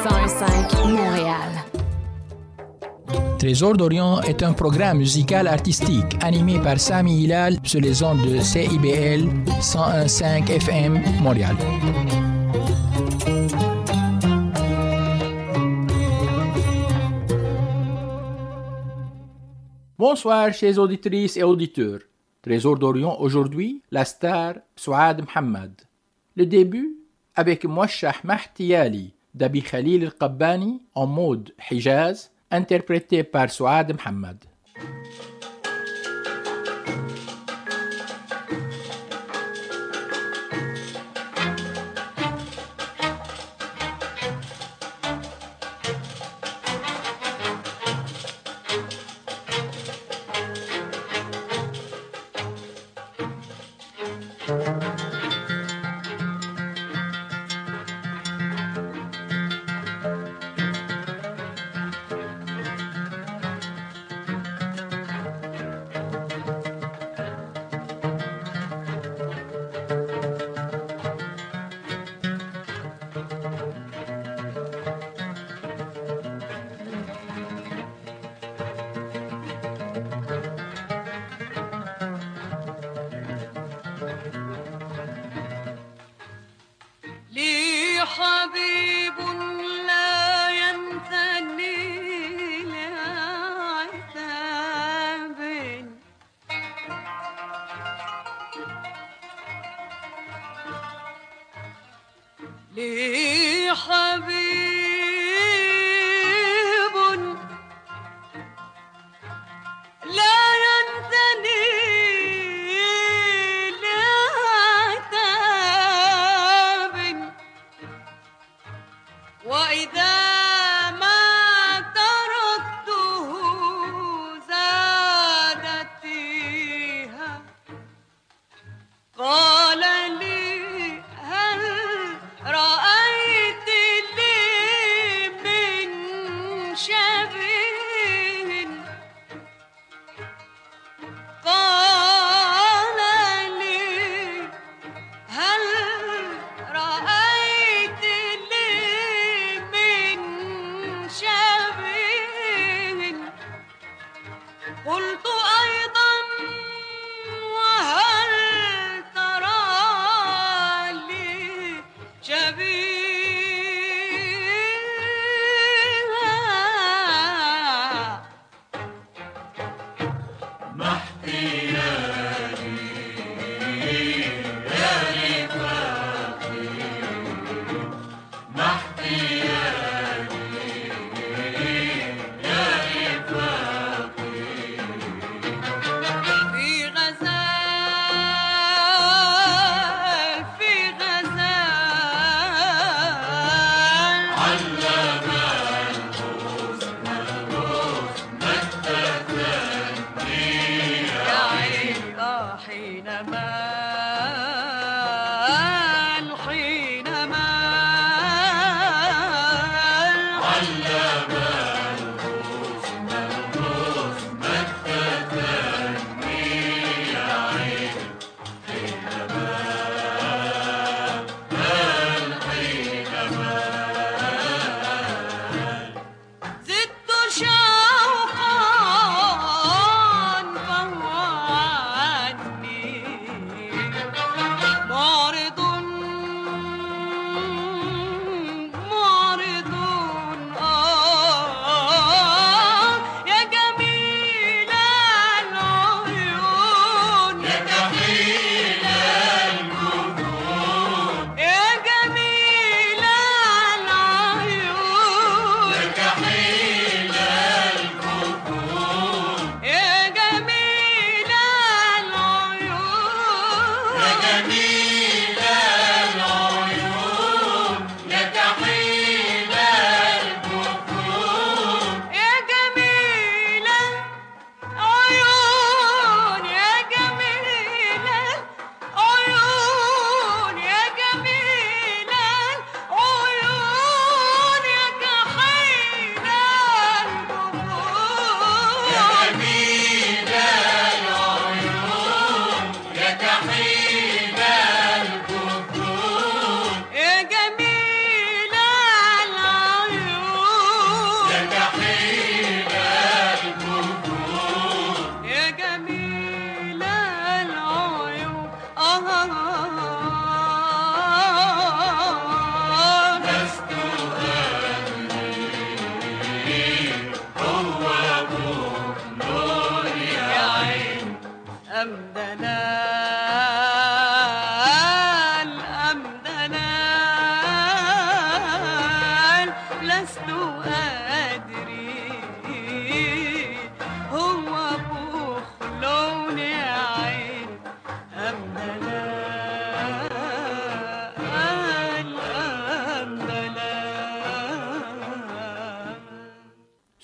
101.5 Montréal. Trésor d'Orient est un programme musical artistique animé par Sami Hilal sur les ondes de CIBL 101.5 FM Montréal. Bonsoir, chers auditrices et auditeurs. Trésor d'Orient aujourd'hui, la star Souad Mohamed. Le début avec Mouachah Mahtiyali دبي خليل القباني أمود حجاز انتربريتي بار سعاد محمد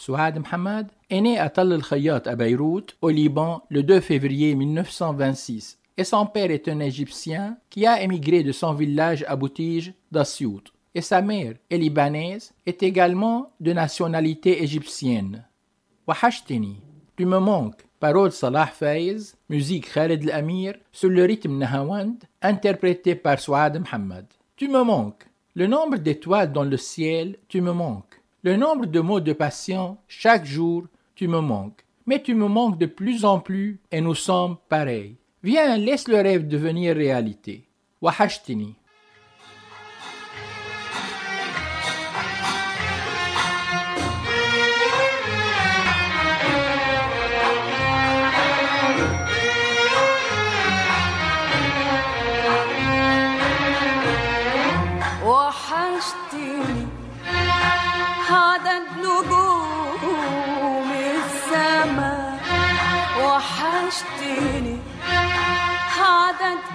Souad Mohammed est né à Tal el-Khayyat à Beyrouth, au Liban, le 2 février 1926. Et son père est un Égyptien qui a émigré de son village à Boutige d'Assiout. Et sa mère est libanaise, est également de nationalité égyptienne. Wahashtini, tu me manques. Parole Salah Faiz, musique Khaled Al-Amir, sur le rythme Nahawand, interprété par Souad Mohammed. Tu me manques. Le nombre d'étoiles dans le ciel, tu me manques. Le nombre de mots de passion, chaque jour, tu me manques. Mais tu me manques de plus en plus et nous sommes pareils. Viens, laisse le rêve devenir réalité. Wahashtini.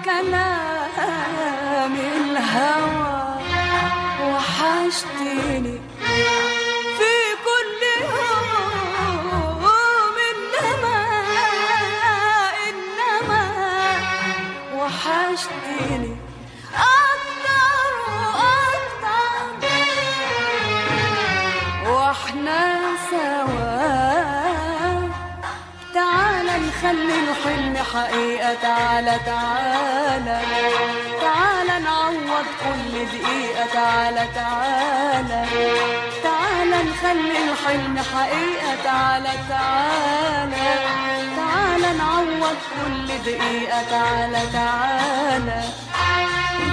كلام الهوى وحشتني. الحلم حقيقة تعالى تعالى. تعالى نعوض كل دقيقة تعالى تعالى. تعالى نخلي الحلم حقيقة تعالى تعالى. تعالى نعوض كل دقيقة تعالى تعالى.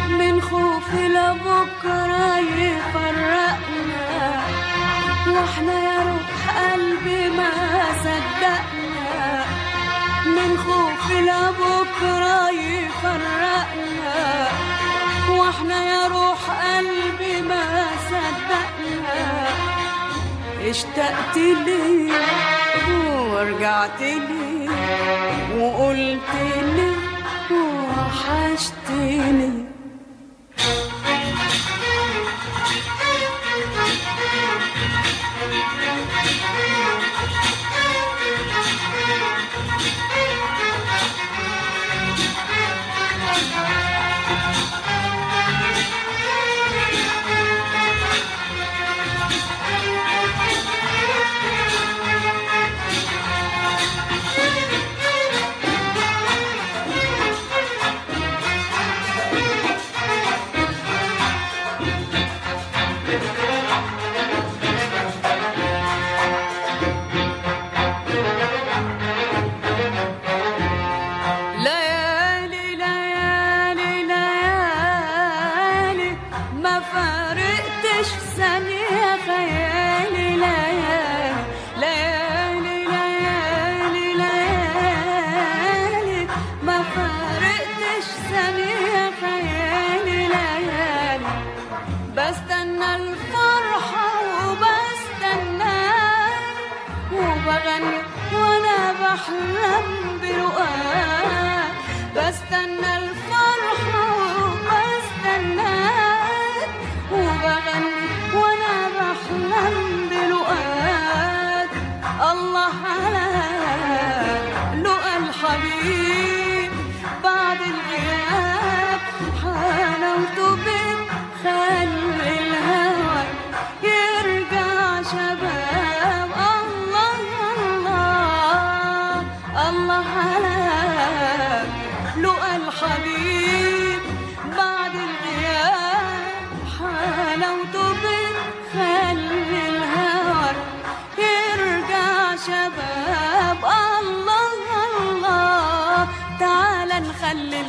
من خوف لبكرة يفرقنا. وإحنا يا روح قلبي ما صدقنا. من خوف لبكرة يفرقنا وإحنا يا روح قلبي ما صدقنا. اشتقت لي؟ ورجعت لي وقلت لي وحشتني.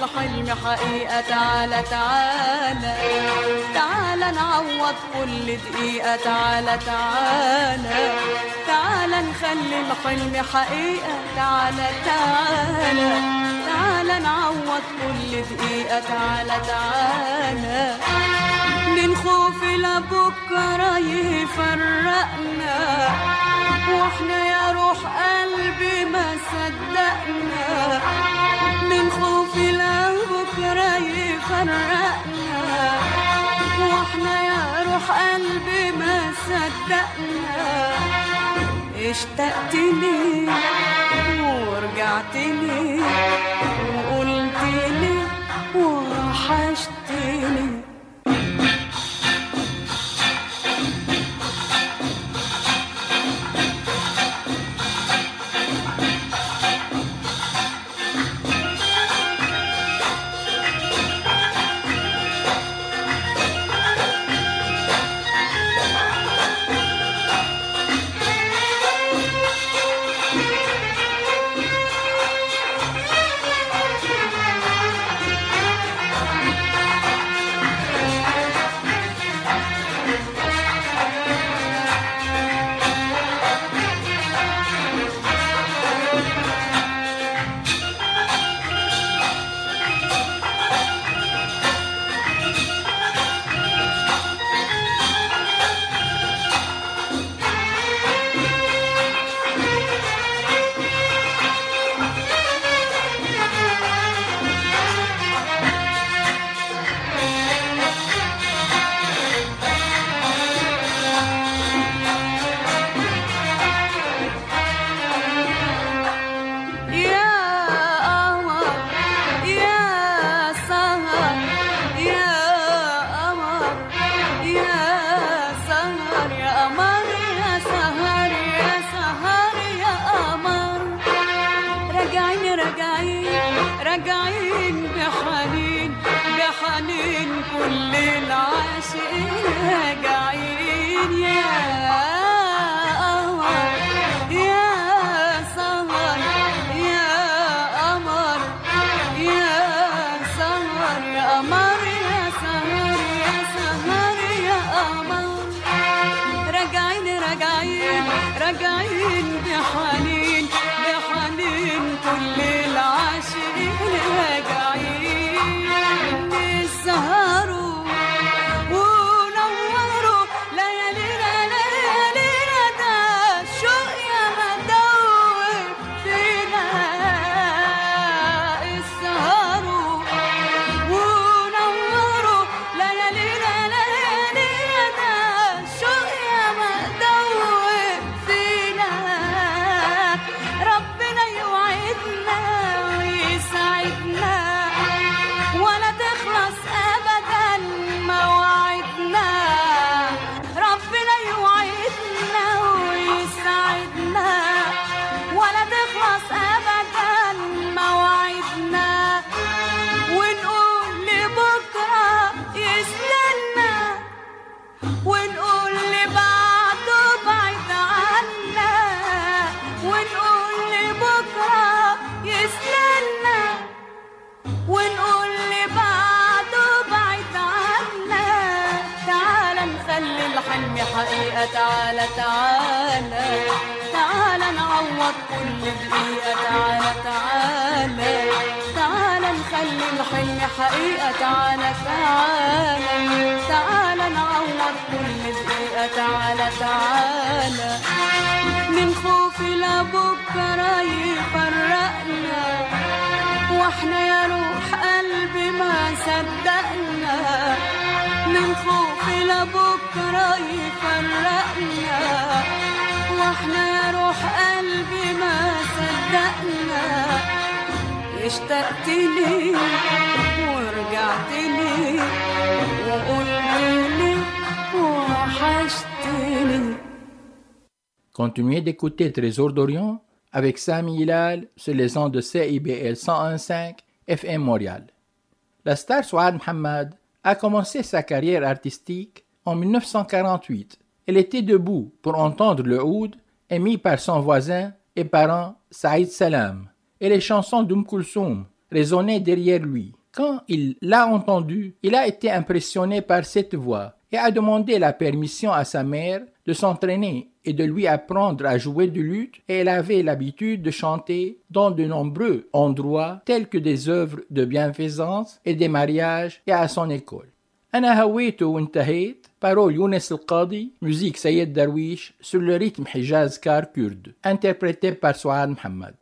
الحلم حقيقة تعالى تعالى. تعالى نعوض كل دقيقة تعالى تعالى. تعالى نخلي الحلم حقيقة تعالى تعالى. تعالى نعوض كل دقيقة تعالى تعالى. من خوف لبكرة يفرقنا وإحنا يا روح قلبي ما صدقنا. من خوفي لبكرة يفرقنا وإحنا يا روح قلبي ما صدقنا. اشتقت لي ورجعت لي لي حقيقة تعالى تعالى. تعالى نعوض كل دقيقة تعالى تعالى. من خوفي لبكرة يفرقنا وإحنا يا روح قلبي ما صدقنا. من خوفي لبكرة يفرقنا وإحنا يا روح قلبي ما صدقنا. اشتقت لي ورجعت لي وقلت لي وحشتني Continuez d'écouter Trésor d'Orient avec Sami Hilal sur les ondes de CIBL 101.5 FM Montréal. La star Souad Mohamed a commencé sa carrière artistique en 1948. Elle était debout pour entendre le oud émis par son voisin et parent Saïd Salam et les chansons d'Oum Kulsoum résonnaient derrière lui. Quand il l'a entendu, il a été impressionné par cette voix et a demandé la permission à sa mère de s'entraîner et de lui apprendre à jouer du luth et elle avait l'habitude de chanter dans de nombreux endroits tels que des œuvres de bienfaisance et des mariages et à son école. أنا هويته وانتهيت بارول يونس القاضي موزيك سيد درويش sur le rythme حجاز كار كرد interprété par سعاد محمد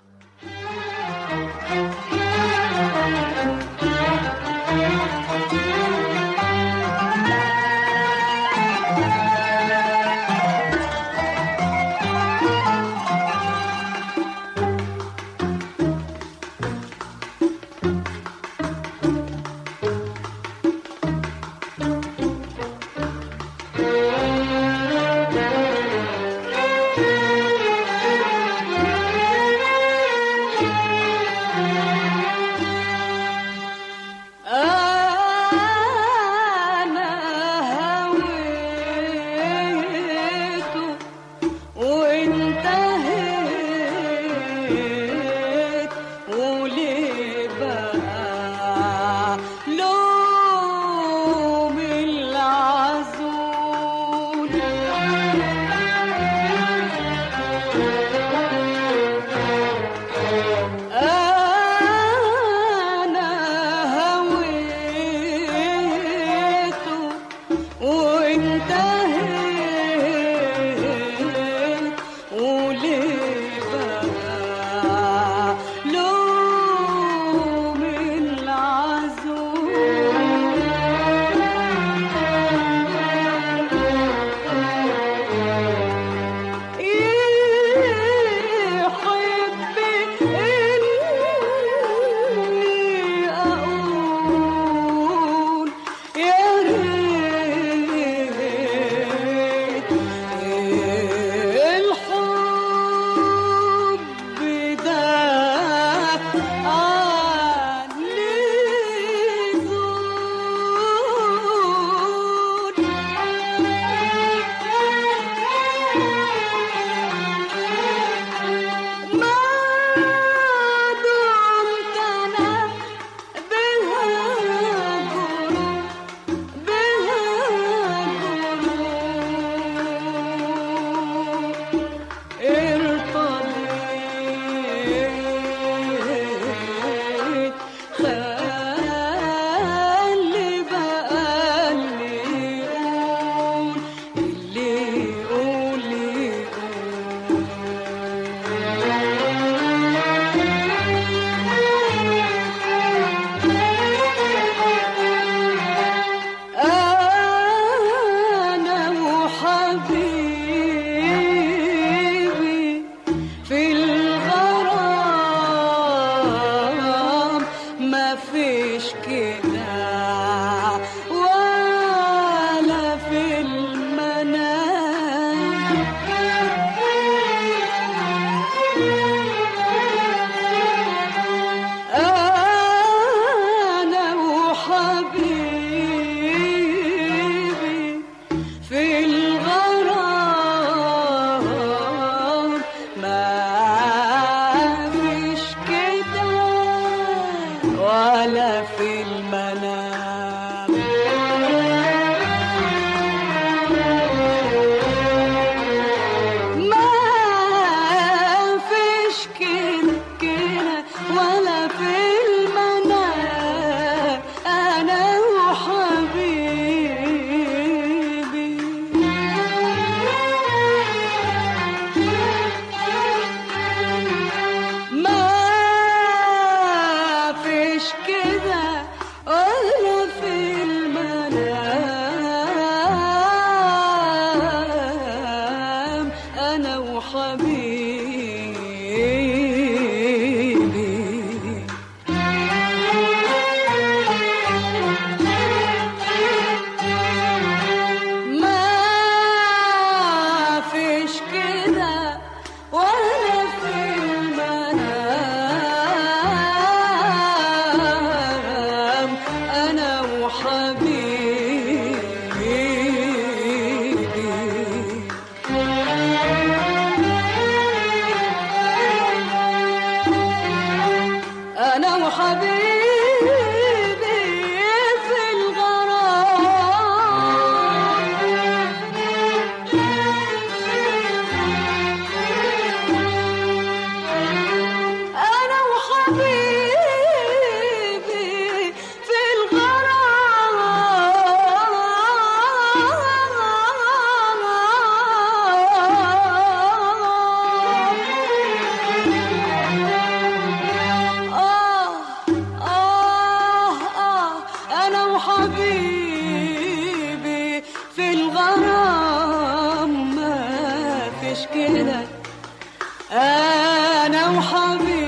أنا وحبيبي.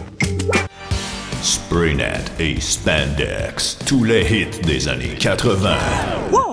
Spraynet et Spandex, tous les hits des années 80. Wow,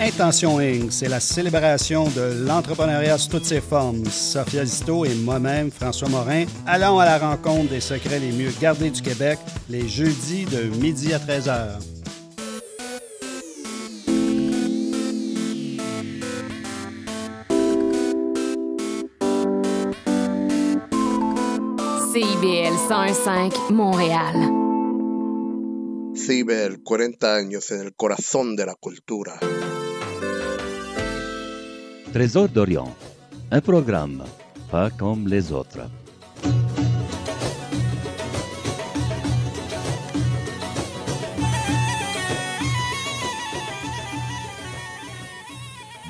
Intention Inc., c'est la célébration de l'entrepreneuriat sous toutes ses formes. Sophia Zito et moi-même, François Morin, allons à la rencontre des secrets les mieux gardés du Québec les jeudis de midi à 13h. CIBL 101.5 Montréal. CIBEL, 40 años en el corazón de la cultura. Trésor d'Orient, un programme pas comme les autres.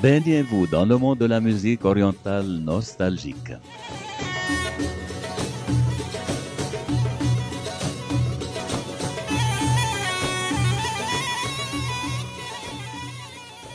Baignez-vous dans le monde de la musique orientale nostalgique.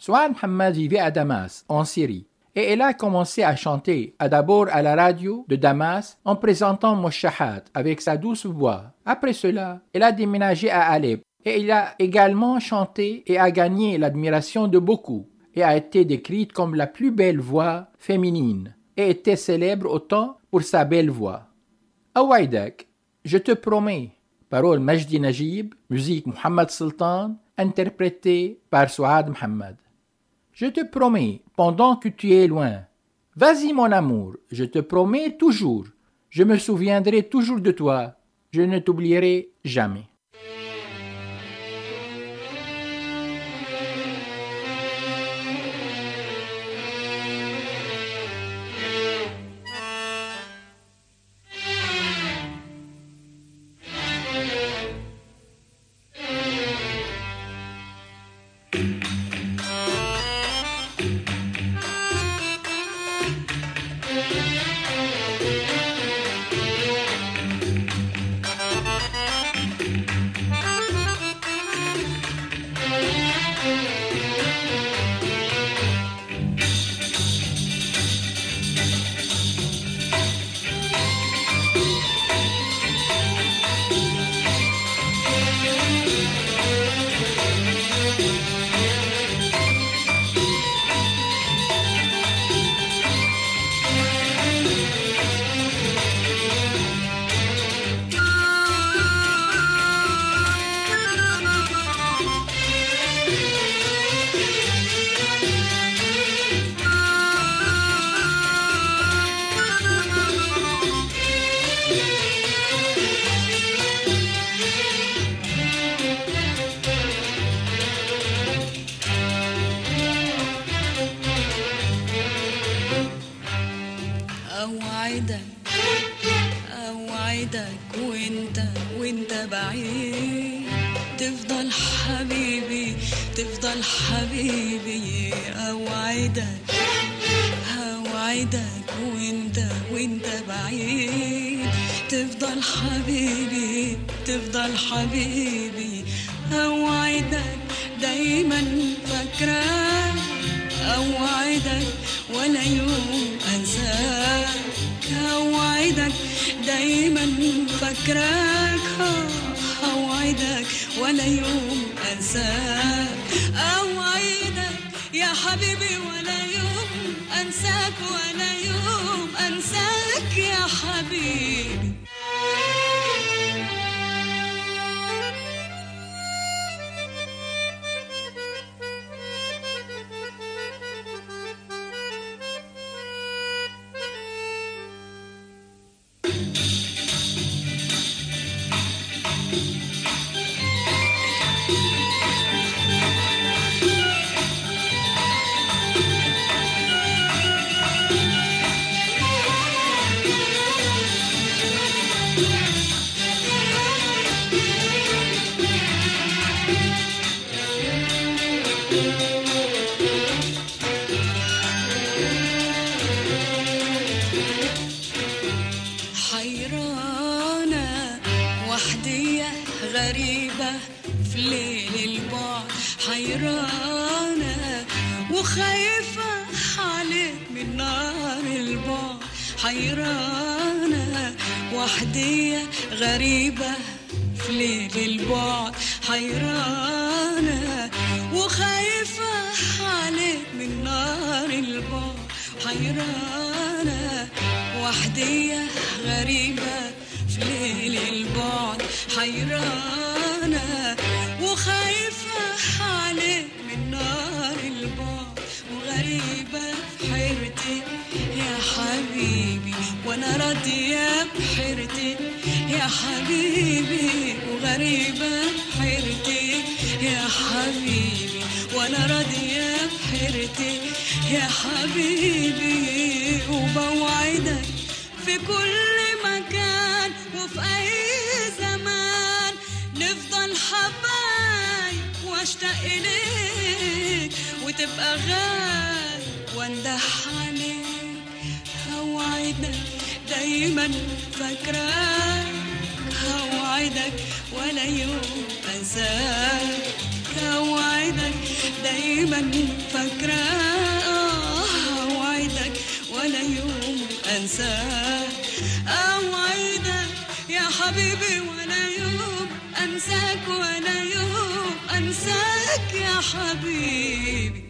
Souad Mohamed vivait à Damas, en Syrie, et elle a commencé à chanter à d'abord à la radio de Damas en présentant Moshahat avec sa douce voix. Après cela, elle a déménagé à Alep et elle a également chanté et a gagné l'admiration de beaucoup et a été décrite comme la plus belle voix féminine et était célèbre autant pour sa belle voix. Awaidak, je te promets, parole Majdi Najib, musique Mohamed Sultan, interprétée par Souad Mohamed. Je te promets, pendant que tu es loin, vas-y mon amour, je te promets toujours, je me souviendrai toujours de toi, je ne t'oublierai jamais. دايما فاكراك أوعدك ولا يوم انساك أوعدك دايما فاكراك أوعدك ولا يوم انساك أوعدك يا حبيبي ولا يوم انساك ولا يوم انساك يا حبيبي. راضية بحيرتي يا حبيبي وغريبة في حيرتي يا حبيبي وأنا راضية بحيرتي يا حبيبي وبوعدك في كل مكان وفي أي زمان. نفضل حبايب وأشتاق إليك وتبقى غالي واندح عليك أوعدك دايما فاكراك أوعدك ولا يوم أنساك أوعدك دايما فاكراك أوعدك ولا يوم أنساك أوعدك يا حبيبي ولا يوم أنساك ولا يوم أنساك يا حبيبي.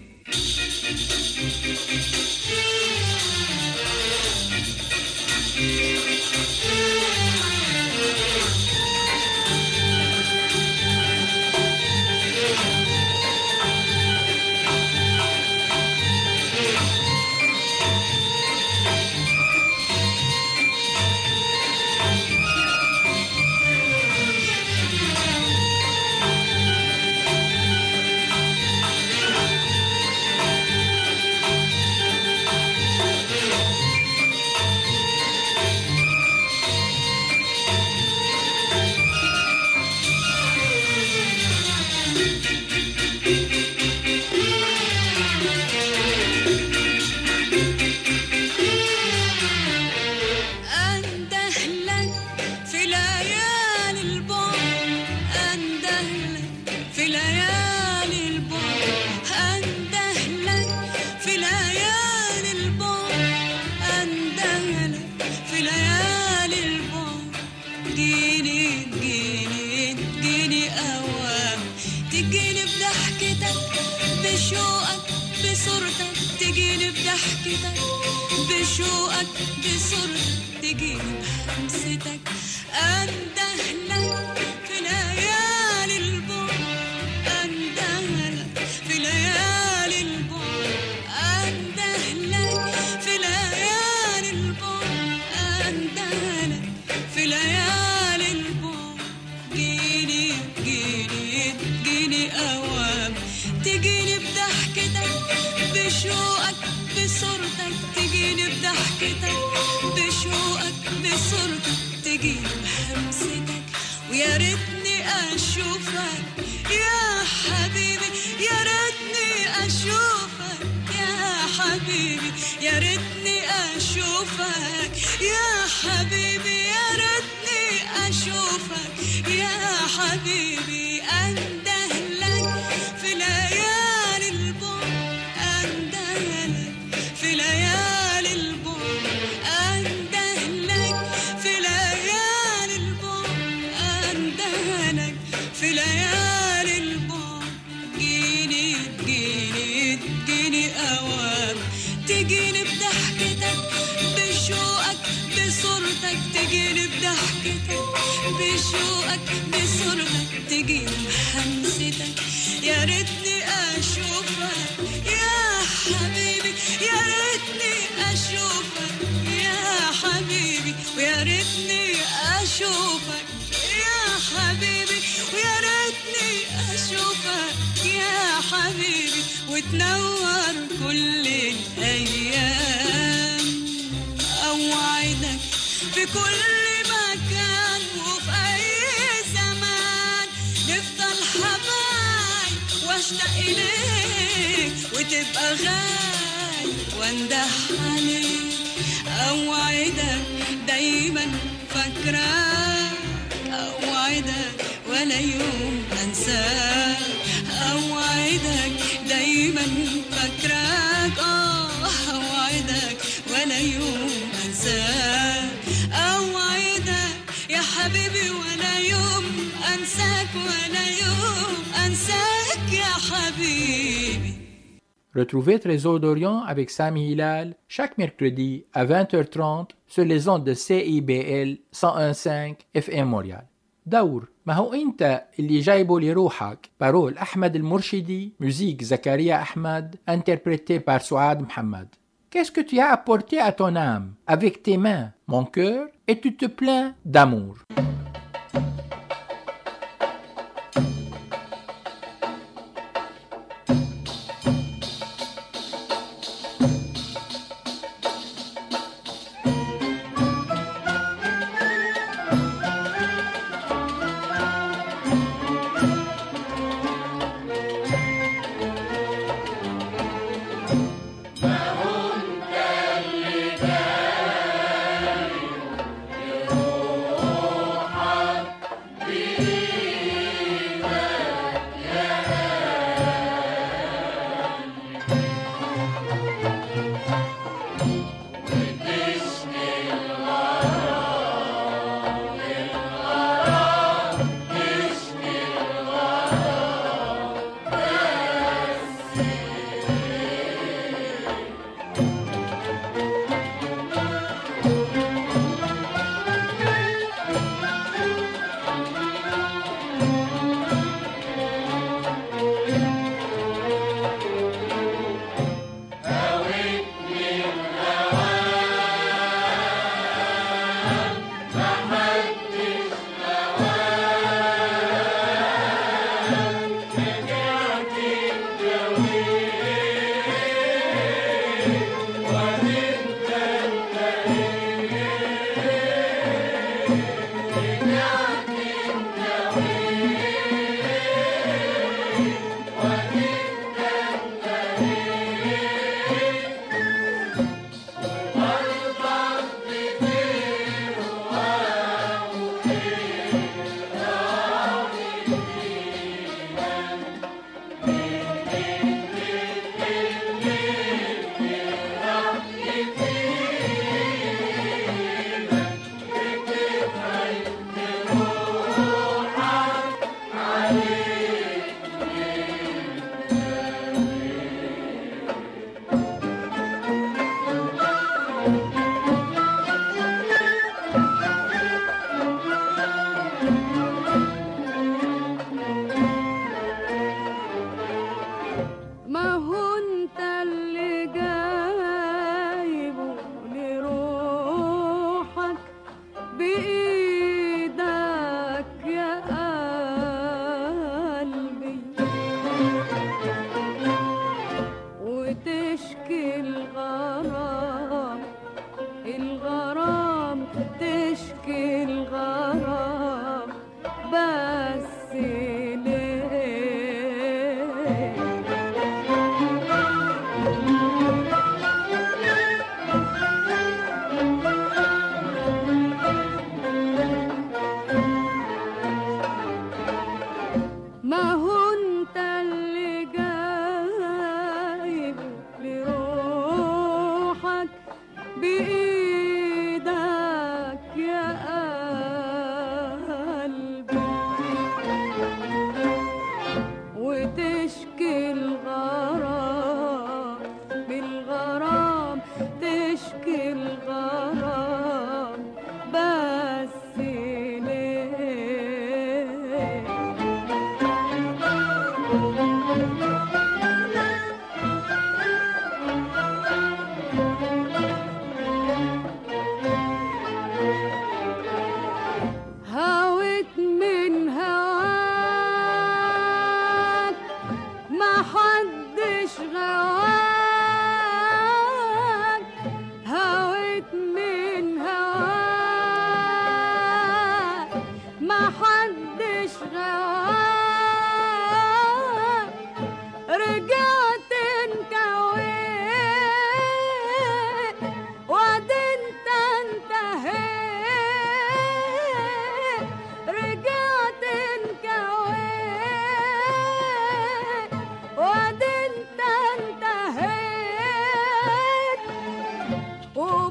عشوقك بسر تجيب همستك. أنده حبيبي يا يا ريتني أشوفك. يا حبيبي يا ريتني أشوفك. يا حبيبي. بشوقك بصورتك تجيني بحمستك يا ريتني أشوفك يا حبيبي يا ريتني أشوفك يا حبيبي ويا ريتني أشوفك. يا حبيبي ويا ريتني أشوفك. يا حبيبي وتنور كل الأيام. أوعدك في وتبقى غالي وانده عليك اوعدك دايما فاكراك اوعدك ولا يوم انساك أوعدك دايما فاكراك آه أوعدك ولا يوم انساك اوعدك يا حبيبي ولا يوم أنساك ولا يوم أنساك يا حبيبي. Retrouvez Trésor d'Orient avec Sami Hilal chaque mercredi à 20h30 sur les ondes de CIBL 101.5 FM Montréal. دور ما هو انت اللي جايبه لروحك بارول احمد المرشدي musique زكريا احمد interprété par Souad Mohamed Qu'est-ce que tu as apporté à ton âme avec tes mains, mon cœur, et tu te plains d'amour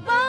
bye.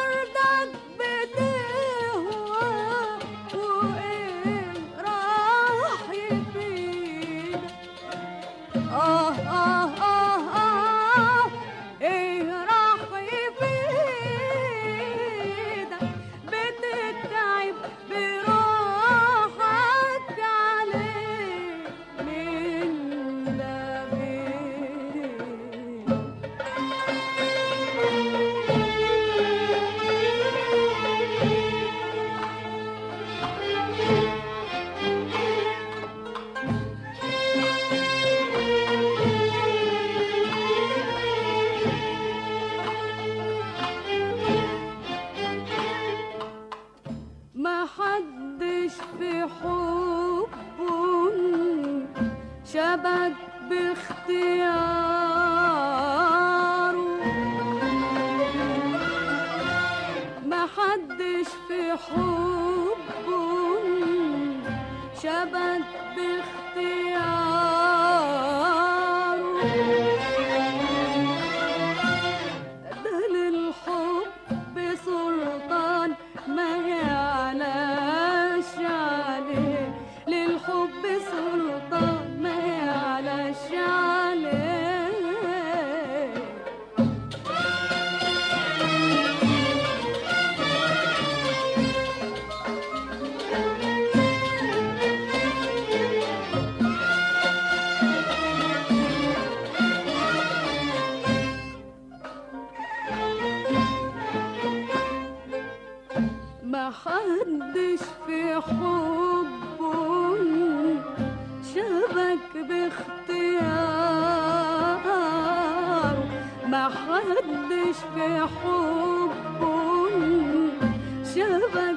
غدش في حبهم. شبه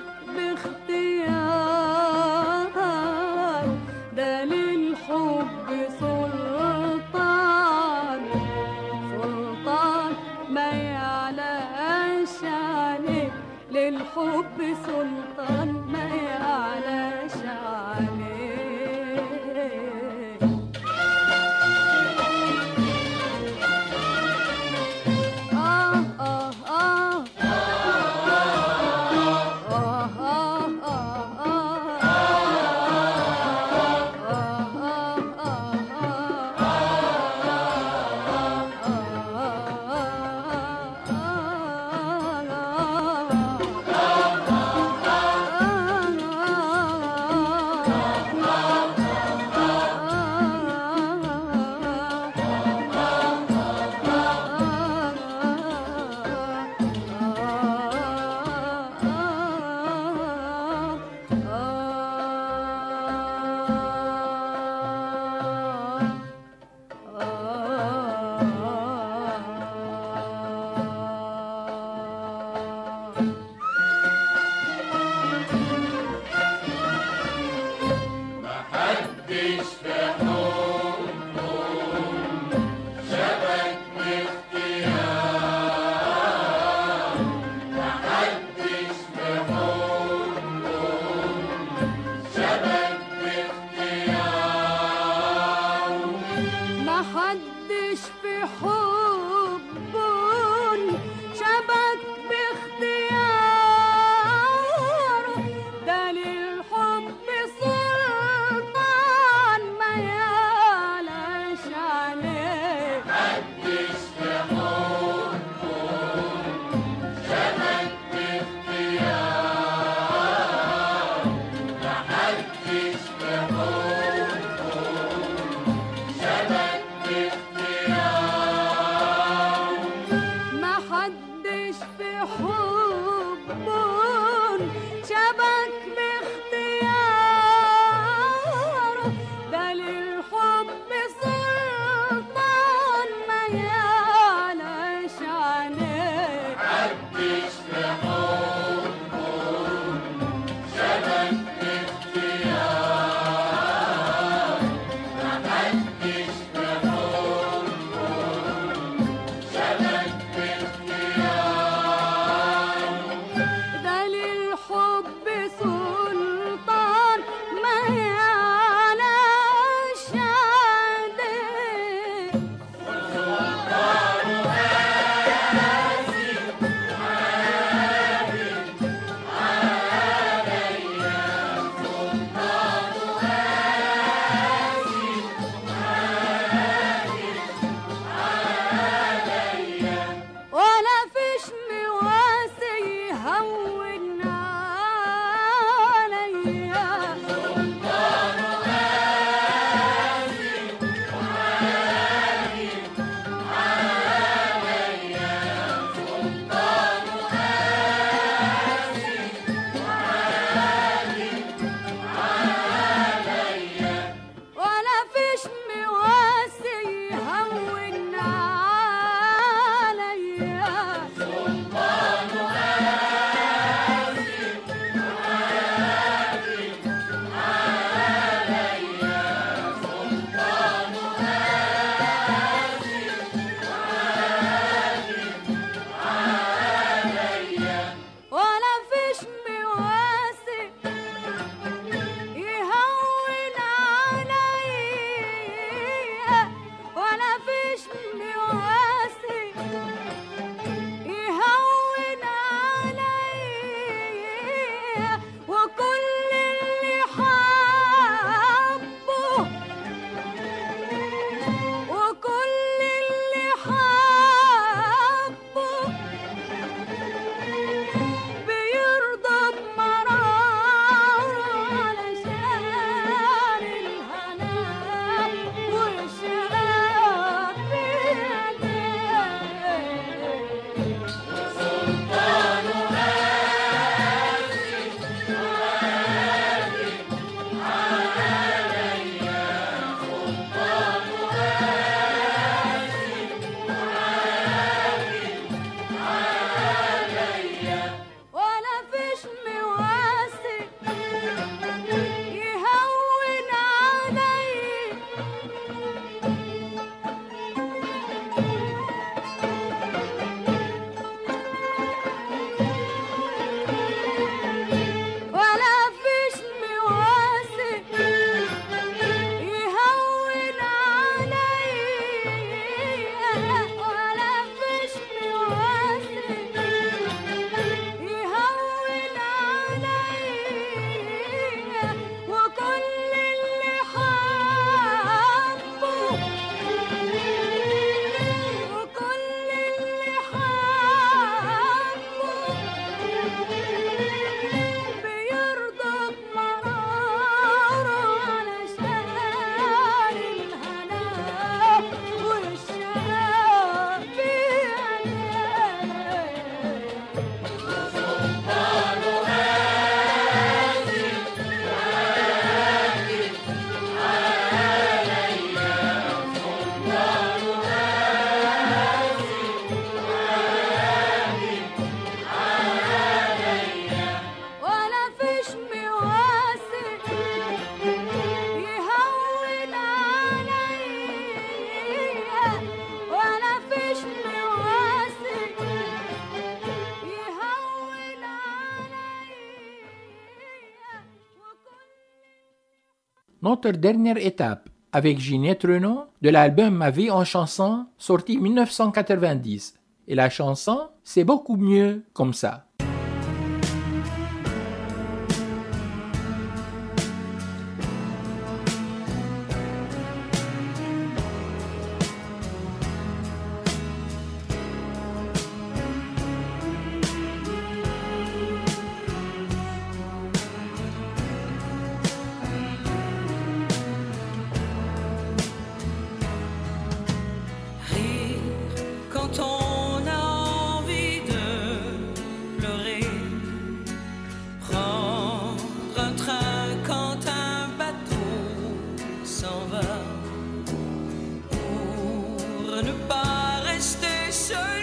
Dernière étape, avec Ginette Renault de l'album Ma vie en chanson sorti 1990. Et la chanson, c'est beaucoup mieux comme ça.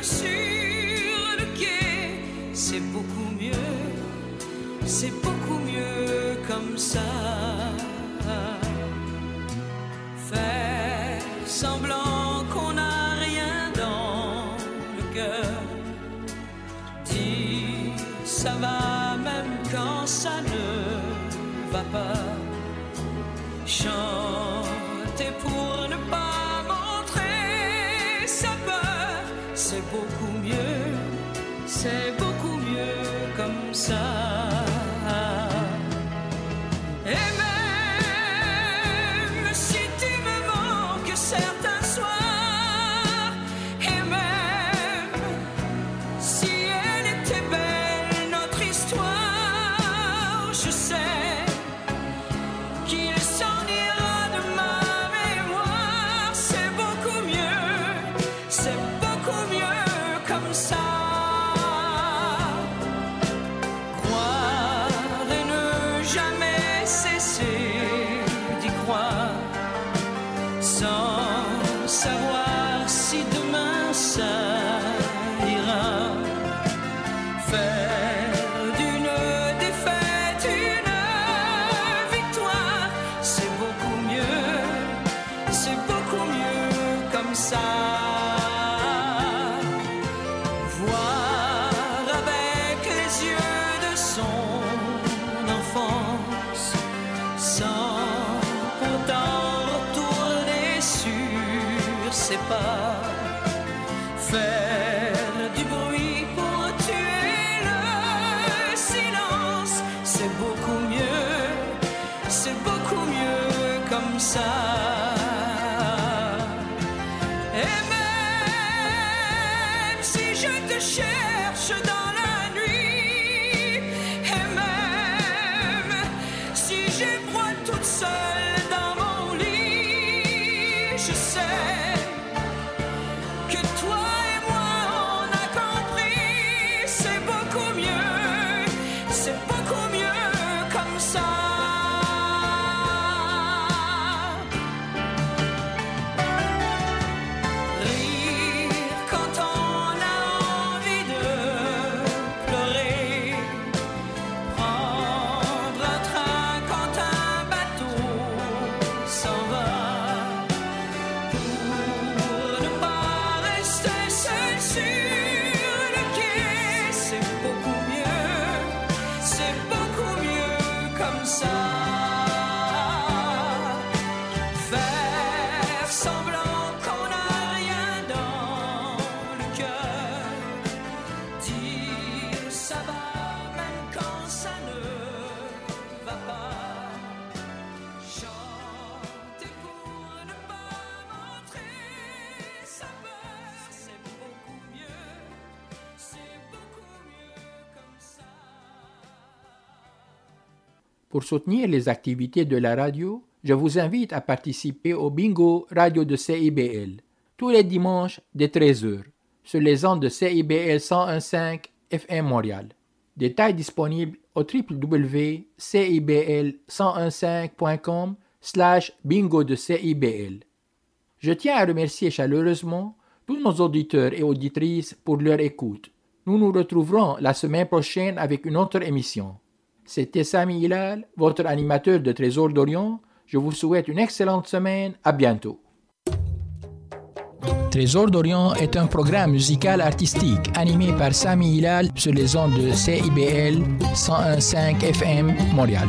Sur le quai. C'est beaucoup mieux, c'est beaucoup mieux comme ça. Faire semblant qu'on n'a rien dans le cœur. Dire ça va même quand ça ne va pas. Mieux soutenir les activités de la radio, je vous invite à participer au bingo radio de CIBL tous les dimanches dès 13h sur les ondes de CIBL 101.5 FM Montréal. Détails disponibles au www.cibl1015.com slash bingo de CIBL. Je tiens à remercier chaleureusement tous nos auditeurs et auditrices pour leur écoute. Nous nous retrouverons la semaine prochaine avec une autre émission. C'était Sami Hilal, votre animateur de Trésor d'Orient. Je vous souhaite une excellente semaine. À bientôt. Trésor d'Orient est un programme musical artistique animé par Sami Hilal sur les ondes de CIBL 101.5 FM Montréal.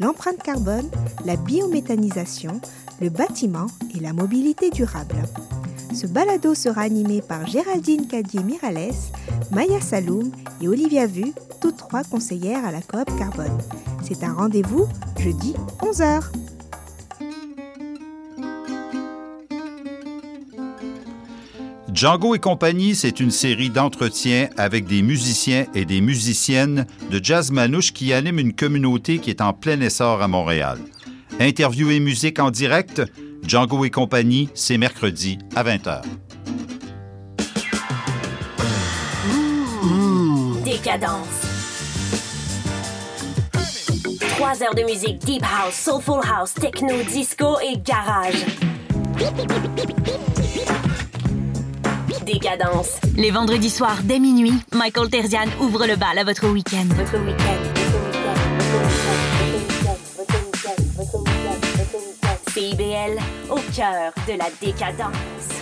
l'empreinte carbone, la biométhanisation, le bâtiment et la mobilité durable. Ce balado sera animé par Géraldine Cadier-Mirales, Maya Saloum et Olivia Vu, toutes trois conseillères à la coop Carbone. C'est un rendez-vous jeudi 11h. Django et compagnie, c'est une série d'entretiens avec des musiciens et des musiciennes de jazz manouche qui animent une communauté qui est en plein essor à Montréal. Interview et musique en direct, Django et compagnie, c'est mercredi à 20h. Décadence. Trois heures de musique deep house, soulful house, techno, disco et garage. Décadence. Les vendredis soirs dès minuit, Michael Terzian ouvre le bal à votre week-end. Votre week-end. CIBL, au cœur de la décadence.